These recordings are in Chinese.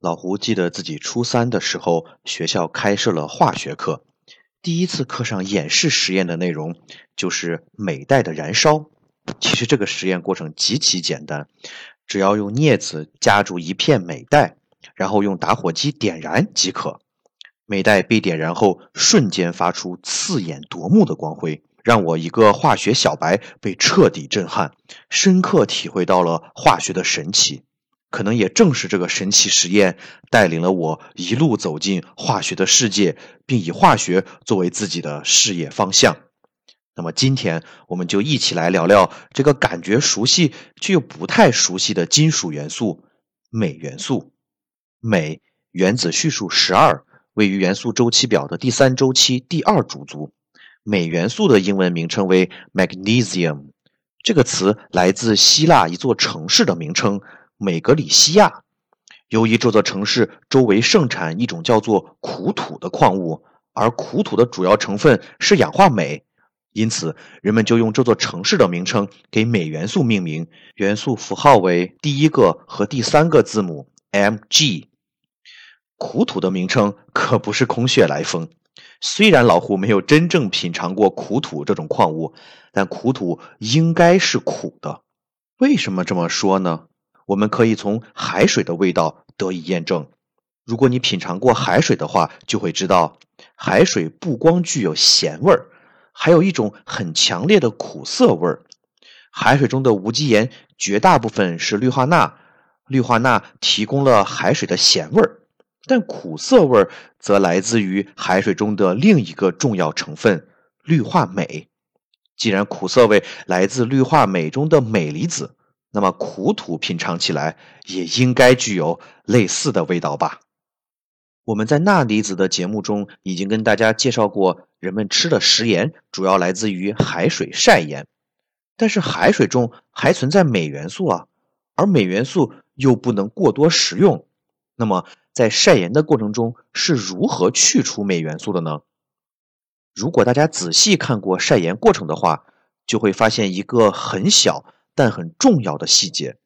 老胡记得自己初三的时候，学校开设了化学课。第一次课上演示实验的内容就是镁带的燃烧。其实这个实验过程极其简单，只要用镊子夹住一片镁带，然后用打火机点燃即可。镁带被点燃后，瞬间发出刺眼夺目的光辉，让我一个化学小白被彻底震撼，深刻体会到了化学的神奇。可能也正是这个神奇实验，带领了我一路走进化学的世界，并以化学作为自己的事业方向。那么，今天我们就一起来聊聊这个感觉熟悉却又不太熟悉的金属元素——镁元素。镁原子序数十二，位于元素周期表的第三周期第二主族。镁元素的英文名称为 magnesium，这个词来自希腊一座城市的名称。美格里西亚，由于这座城市周围盛产一种叫做苦土的矿物，而苦土的主要成分是氧化镁，因此人们就用这座城市的名称给镁元素命名，元素符号为第一个和第三个字母 Mg。苦土的名称可不是空穴来风，虽然老胡没有真正品尝过苦土这种矿物，但苦土应该是苦的。为什么这么说呢？我们可以从海水的味道得以验证。如果你品尝过海水的话，就会知道，海水不光具有咸味儿，还有一种很强烈的苦涩味儿。海水中的无机盐绝大部分是氯化钠，氯化钠提供了海水的咸味儿，但苦涩味儿则来自于海水中的另一个重要成分——氯化镁。既然苦涩味来自氯化镁中的镁离子。那么苦土品尝起来也应该具有类似的味道吧？我们在钠离子的节目中已经跟大家介绍过，人们吃的食盐主要来自于海水晒盐，但是海水中还存在镁元素啊，而镁元素又不能过多食用。那么在晒盐的过程中是如何去除镁元素的呢？如果大家仔细看过晒盐过程的话，就会发现一个很小。但很重要的细节，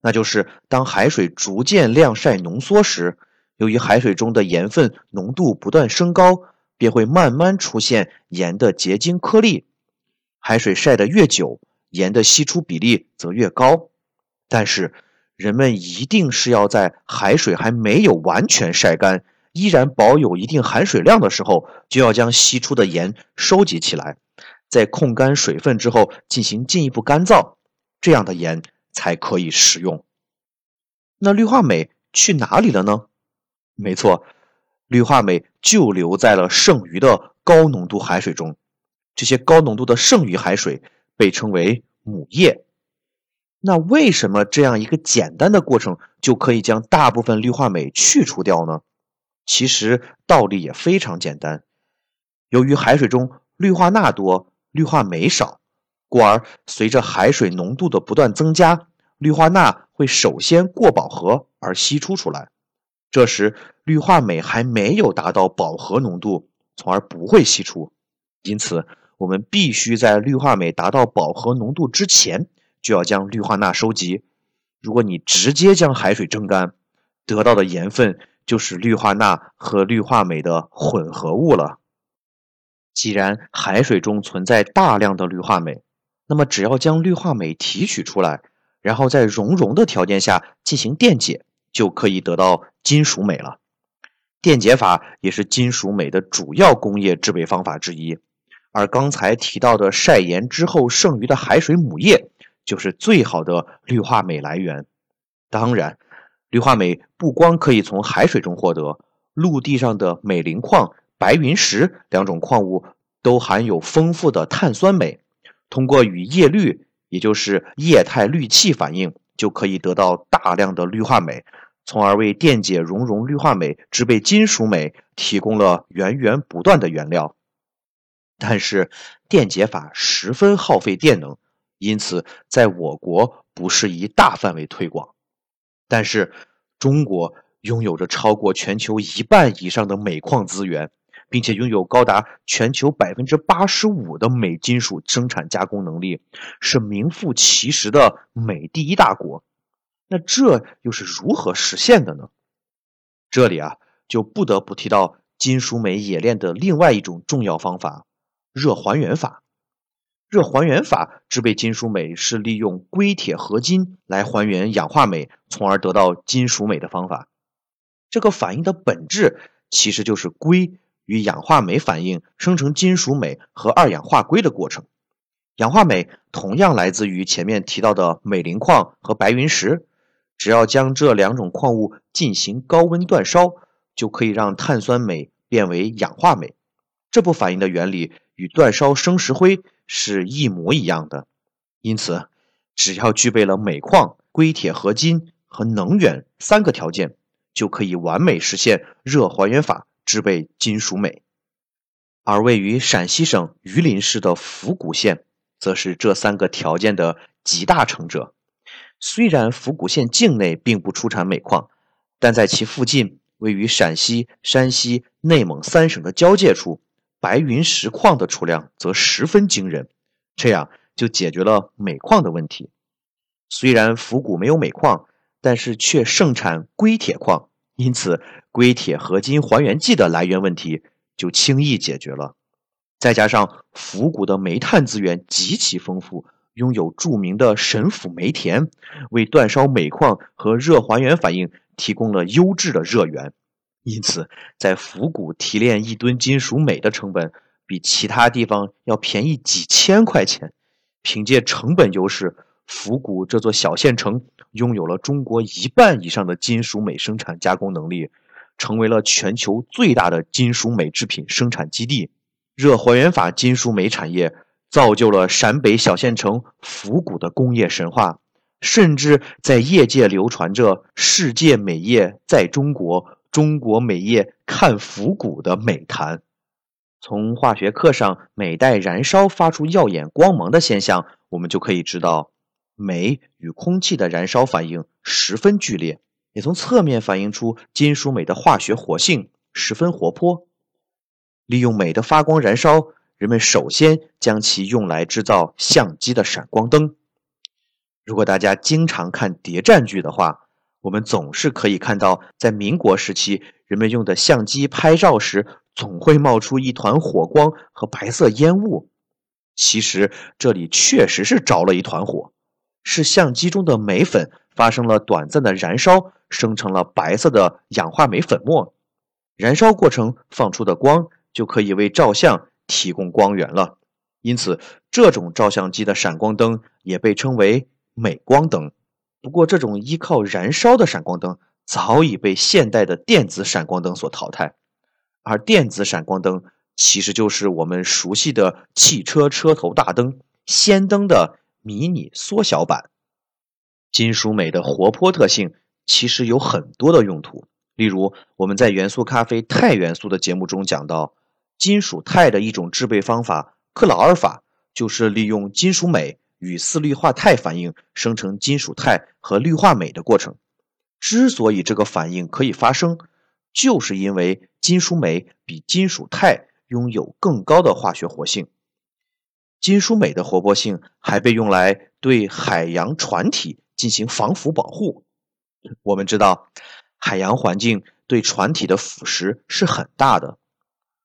那就是当海水逐渐晾晒浓缩时，由于海水中的盐分浓度不断升高，便会慢慢出现盐的结晶颗粒。海水晒得越久，盐的析出比例则越高。但是，人们一定是要在海水还没有完全晒干，依然保有一定含水量的时候，就要将析出的盐收集起来，在控干水分之后进行进一步干燥。这样的盐才可以食用。那氯化镁去哪里了呢？没错，氯化镁就留在了剩余的高浓度海水中。这些高浓度的剩余海水被称为母液。那为什么这样一个简单的过程就可以将大部分氯化镁去除掉呢？其实道理也非常简单。由于海水中氯化钠多，氯化镁少。故而，随着海水浓度的不断增加，氯化钠会首先过饱和而析出出来。这时，氯化镁还没有达到饱和浓度，从而不会析出。因此，我们必须在氯化镁达到饱和浓度之前，就要将氯化钠收集。如果你直接将海水蒸干，得到的盐分就是氯化钠和氯化镁的混合物了。既然海水中存在大量的氯化镁，那么，只要将氯化镁提取出来，然后在熔融的条件下进行电解，就可以得到金属镁了。电解法也是金属镁的主要工业制备方法之一。而刚才提到的晒盐之后剩余的海水母液，就是最好的氯化镁来源。当然，氯化镁不光可以从海水中获得，陆地上的镁磷矿、白云石两种矿物都含有丰富的碳酸镁。通过与液氯，也就是液态氯气反应，就可以得到大量的氯化镁，从而为电解熔融氯化镁制备金属镁提供了源源不断的原料。但是，电解法十分耗费电能，因此在我国不适宜大范围推广。但是，中国拥有着超过全球一半以上的镁矿资源，并且拥有高达全球百分之八十五的镁金属生产加工能力，是名副其实的镁第一大国。那这又是如何实现的呢？这里啊，就不得不提到金属镁冶炼的另外一种重要方法——热还原法。热还原法制备金属镁是利用硅铁合金来还原氧化镁，从而得到金属镁的方法。这个反应的本质其实就是硅与氧化镁反应生成金属镁和二氧化硅的过程。氧化镁同样来自于前面提到的镁磷矿和白云石。只要将这两种矿物进行高温煅烧，就可以让碳酸镁变为氧化镁。这部反应的原理与煅烧生石灰是一模一样的。因此，只要具备了镁矿、硅铁合金和能源三个条件，就可以完美实现热还原法制备金属镁。而位于陕西省榆林市的府谷县，则是这三个条件的集大成者。虽然府谷县境内并不出产镁矿，但在其附近，位于陕西、山西、内蒙三省的交界处，白云石矿的储量则十分惊人，这样就解决了镁矿的问题。虽然府谷没有镁矿，但是却盛产硅铁矿，因此硅铁合金还原剂的来源问题就轻易解决了。再加上府谷的煤炭资源极其丰富。拥有著名的神府煤田，为煅烧镁矿和热还原反应提供了优质的热源，因此在府谷提炼一吨金属镁的成本比其他地方要便宜几千块钱。凭借成本优势，府谷这座小县城拥有了中国一半以上的金属镁生产加工能力，成为了全球最大的金属镁制品生产基地。热还原法金属镁产业。造就了陕北小县城府谷的工业神话，甚至在业界流传着“世界美业在中国，中国美业看府谷”的美谈。从化学课上镁带燃烧发出耀眼光芒的现象，我们就可以知道，镁与空气的燃烧反应十分剧烈，也从侧面反映出金属镁的化学活性十分活泼。利用镁的发光燃烧。人们首先将其用来制造相机的闪光灯。如果大家经常看谍战剧的话，我们总是可以看到，在民国时期，人们用的相机拍照时，总会冒出一团火光和白色烟雾。其实这里确实是着了一团火，是相机中的镁粉发生了短暂的燃烧，生成了白色的氧化镁粉末。燃烧过程放出的光就可以为照相。提供光源了，因此这种照相机的闪光灯也被称为镁光灯。不过，这种依靠燃烧的闪光灯早已被现代的电子闪光灯所淘汰，而电子闪光灯其实就是我们熟悉的汽车车头大灯——氙灯的迷你缩小版。金属镁的活泼特性其实有很多的用途，例如我们在元素咖啡钛元素的节目中讲到。金属钛的一种制备方法克劳尔法，就是利用金属镁与四氯化钛反应生成金属钛和氯化镁的过程。之所以这个反应可以发生，就是因为金属镁比金属钛拥有更高的化学活性。金属镁的活泼性还被用来对海洋船体进行防腐保护。我们知道，海洋环境对船体的腐蚀是很大的。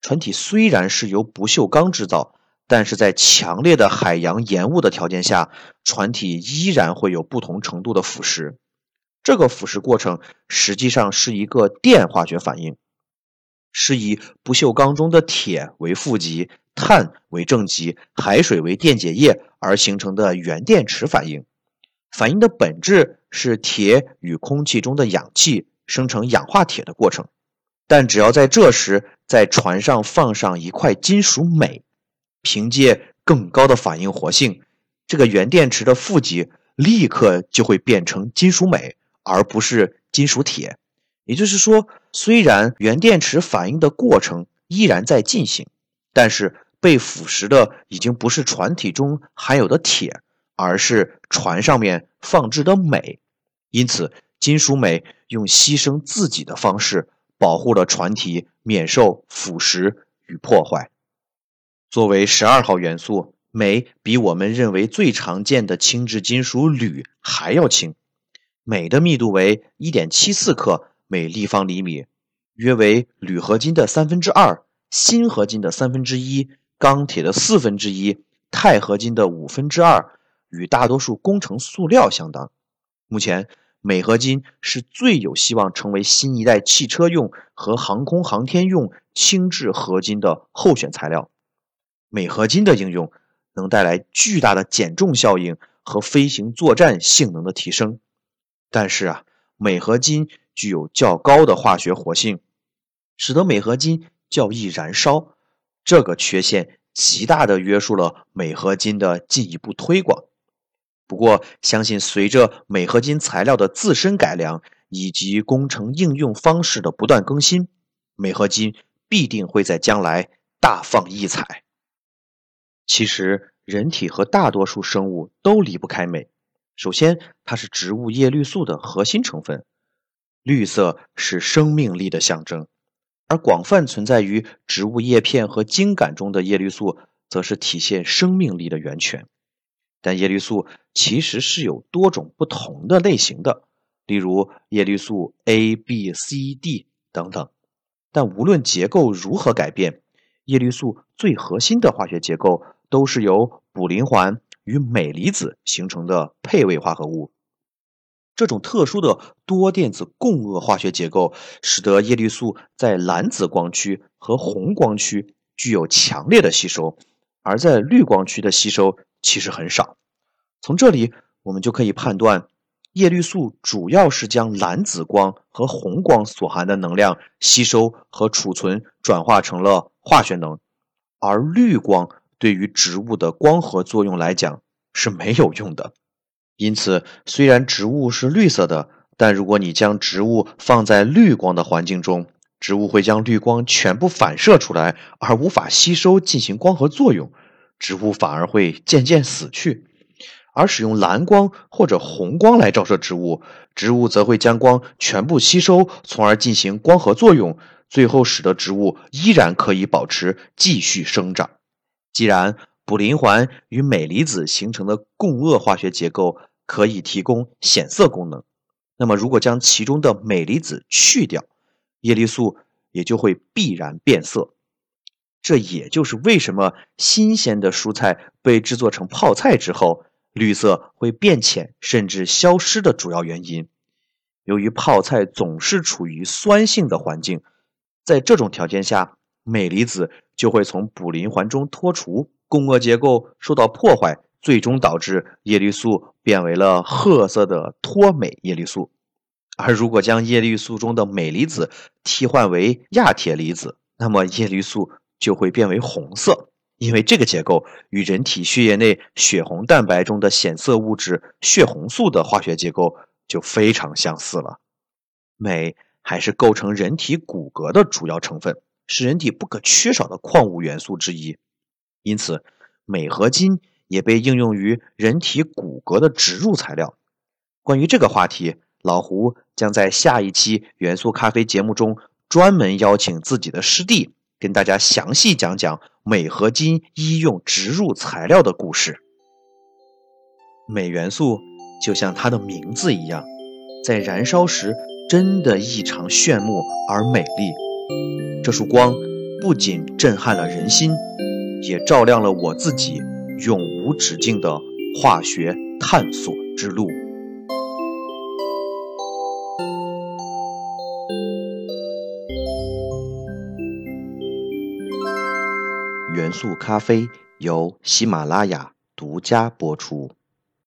船体虽然是由不锈钢制造，但是在强烈的海洋盐雾的条件下，船体依然会有不同程度的腐蚀。这个腐蚀过程实际上是一个电化学反应，是以不锈钢中的铁为负极，碳为正极，海水为电解液而形成的原电池反应。反应的本质是铁与空气中的氧气生成氧化铁的过程。但只要在这时在船上放上一块金属镁，凭借更高的反应活性，这个原电池的负极立刻就会变成金属镁，而不是金属铁。也就是说，虽然原电池反应的过程依然在进行，但是被腐蚀的已经不是船体中含有的铁，而是船上面放置的镁。因此，金属镁用牺牲自己的方式保护了船体免受腐蚀与破坏。作为十二号元素，镁比我们认为最常见的轻质金属铝还要轻，镁的密度为一点七四克。每立方厘米，约为铝合金的三分之二、锌合金的三分之一、钢铁的四分之一、钛合金的五分之二，与大多数工程塑料相当。目前，镁合金是最有希望成为新一代汽车用和航空航天用轻质合金的候选材料。镁合金的应用能带来巨大的减重效应和飞行作战性能的提升。但是啊，镁合金。具有较高的化学活性，使得镁合金较易燃烧。这个缺陷极大地约束了镁合金的进一步推广。不过，相信随着镁合金材料的自身改良以及工程应用方式的不断更新，镁合金必定会在将来大放异彩。其实，人体和大多数生物都离不开镁。首先，它是植物叶绿素的核心成分。绿色是生命力的象征，而广泛存在于植物叶片和茎秆中的叶绿素，则是体现生命力的源泉。但叶绿素其实是有多种不同的类型的，例如叶绿素 A、B、C、D 等等。但无论结构如何改变，叶绿素最核心的化学结构都是由卟啉环与镁离子形成的配位化合物。这种特殊的多电子共轭化学结构，使得叶绿素在蓝紫光区和红光区具有强烈的吸收，而在绿光区的吸收其实很少。从这里，我们就可以判断，叶绿素主要是将蓝紫光和红光所含的能量吸收和储存，转化成了化学能，而绿光对于植物的光合作用来讲是没有用的。因此，虽然植物是绿色的，但如果你将植物放在绿光的环境中，植物会将绿光全部反射出来，而无法吸收进行光合作用，植物反而会渐渐死去。而使用蓝光或者红光来照射植物，植物则会将光全部吸收，从而进行光合作用，最后使得植物依然可以保持继续生长。既然卟啉环与镁离子形成的共轭化学结构可以提供显色功能，那么如果将其中的镁离子去掉，叶绿素也就会必然变色。这也就是为什么新鲜的蔬菜被制作成泡菜之后，绿色会变浅甚至消失的主要原因。由于泡菜总是处于酸性的环境，在这种条件下，镁离子就会从卟啉环中脱除。共轭结构受到破坏，最终导致叶绿素变为了褐色的脱镁叶绿素。而如果将叶绿素中的镁离子替换为亚铁离子，那么叶绿素就会变为红色。因为这个结构与人体血液内血红蛋白中的显色物质血红素的化学结构就非常相似了。镁还是构成人体骨骼的主要成分，是人体不可缺少的矿物元素之一。因此，镁合金也被应用于人体骨骼的植入材料。关于这个话题，老胡将在下一期元素咖啡节目中专门邀请自己的师弟，跟大家详细讲讲镁合金医用植入材料的故事。镁元素就像它的名字一样，在燃烧时真的异常炫目而美丽。这束光不仅震撼了人心。也照亮了我自己永无止境的化学探索之路。元素咖啡由喜马拉雅独家播出。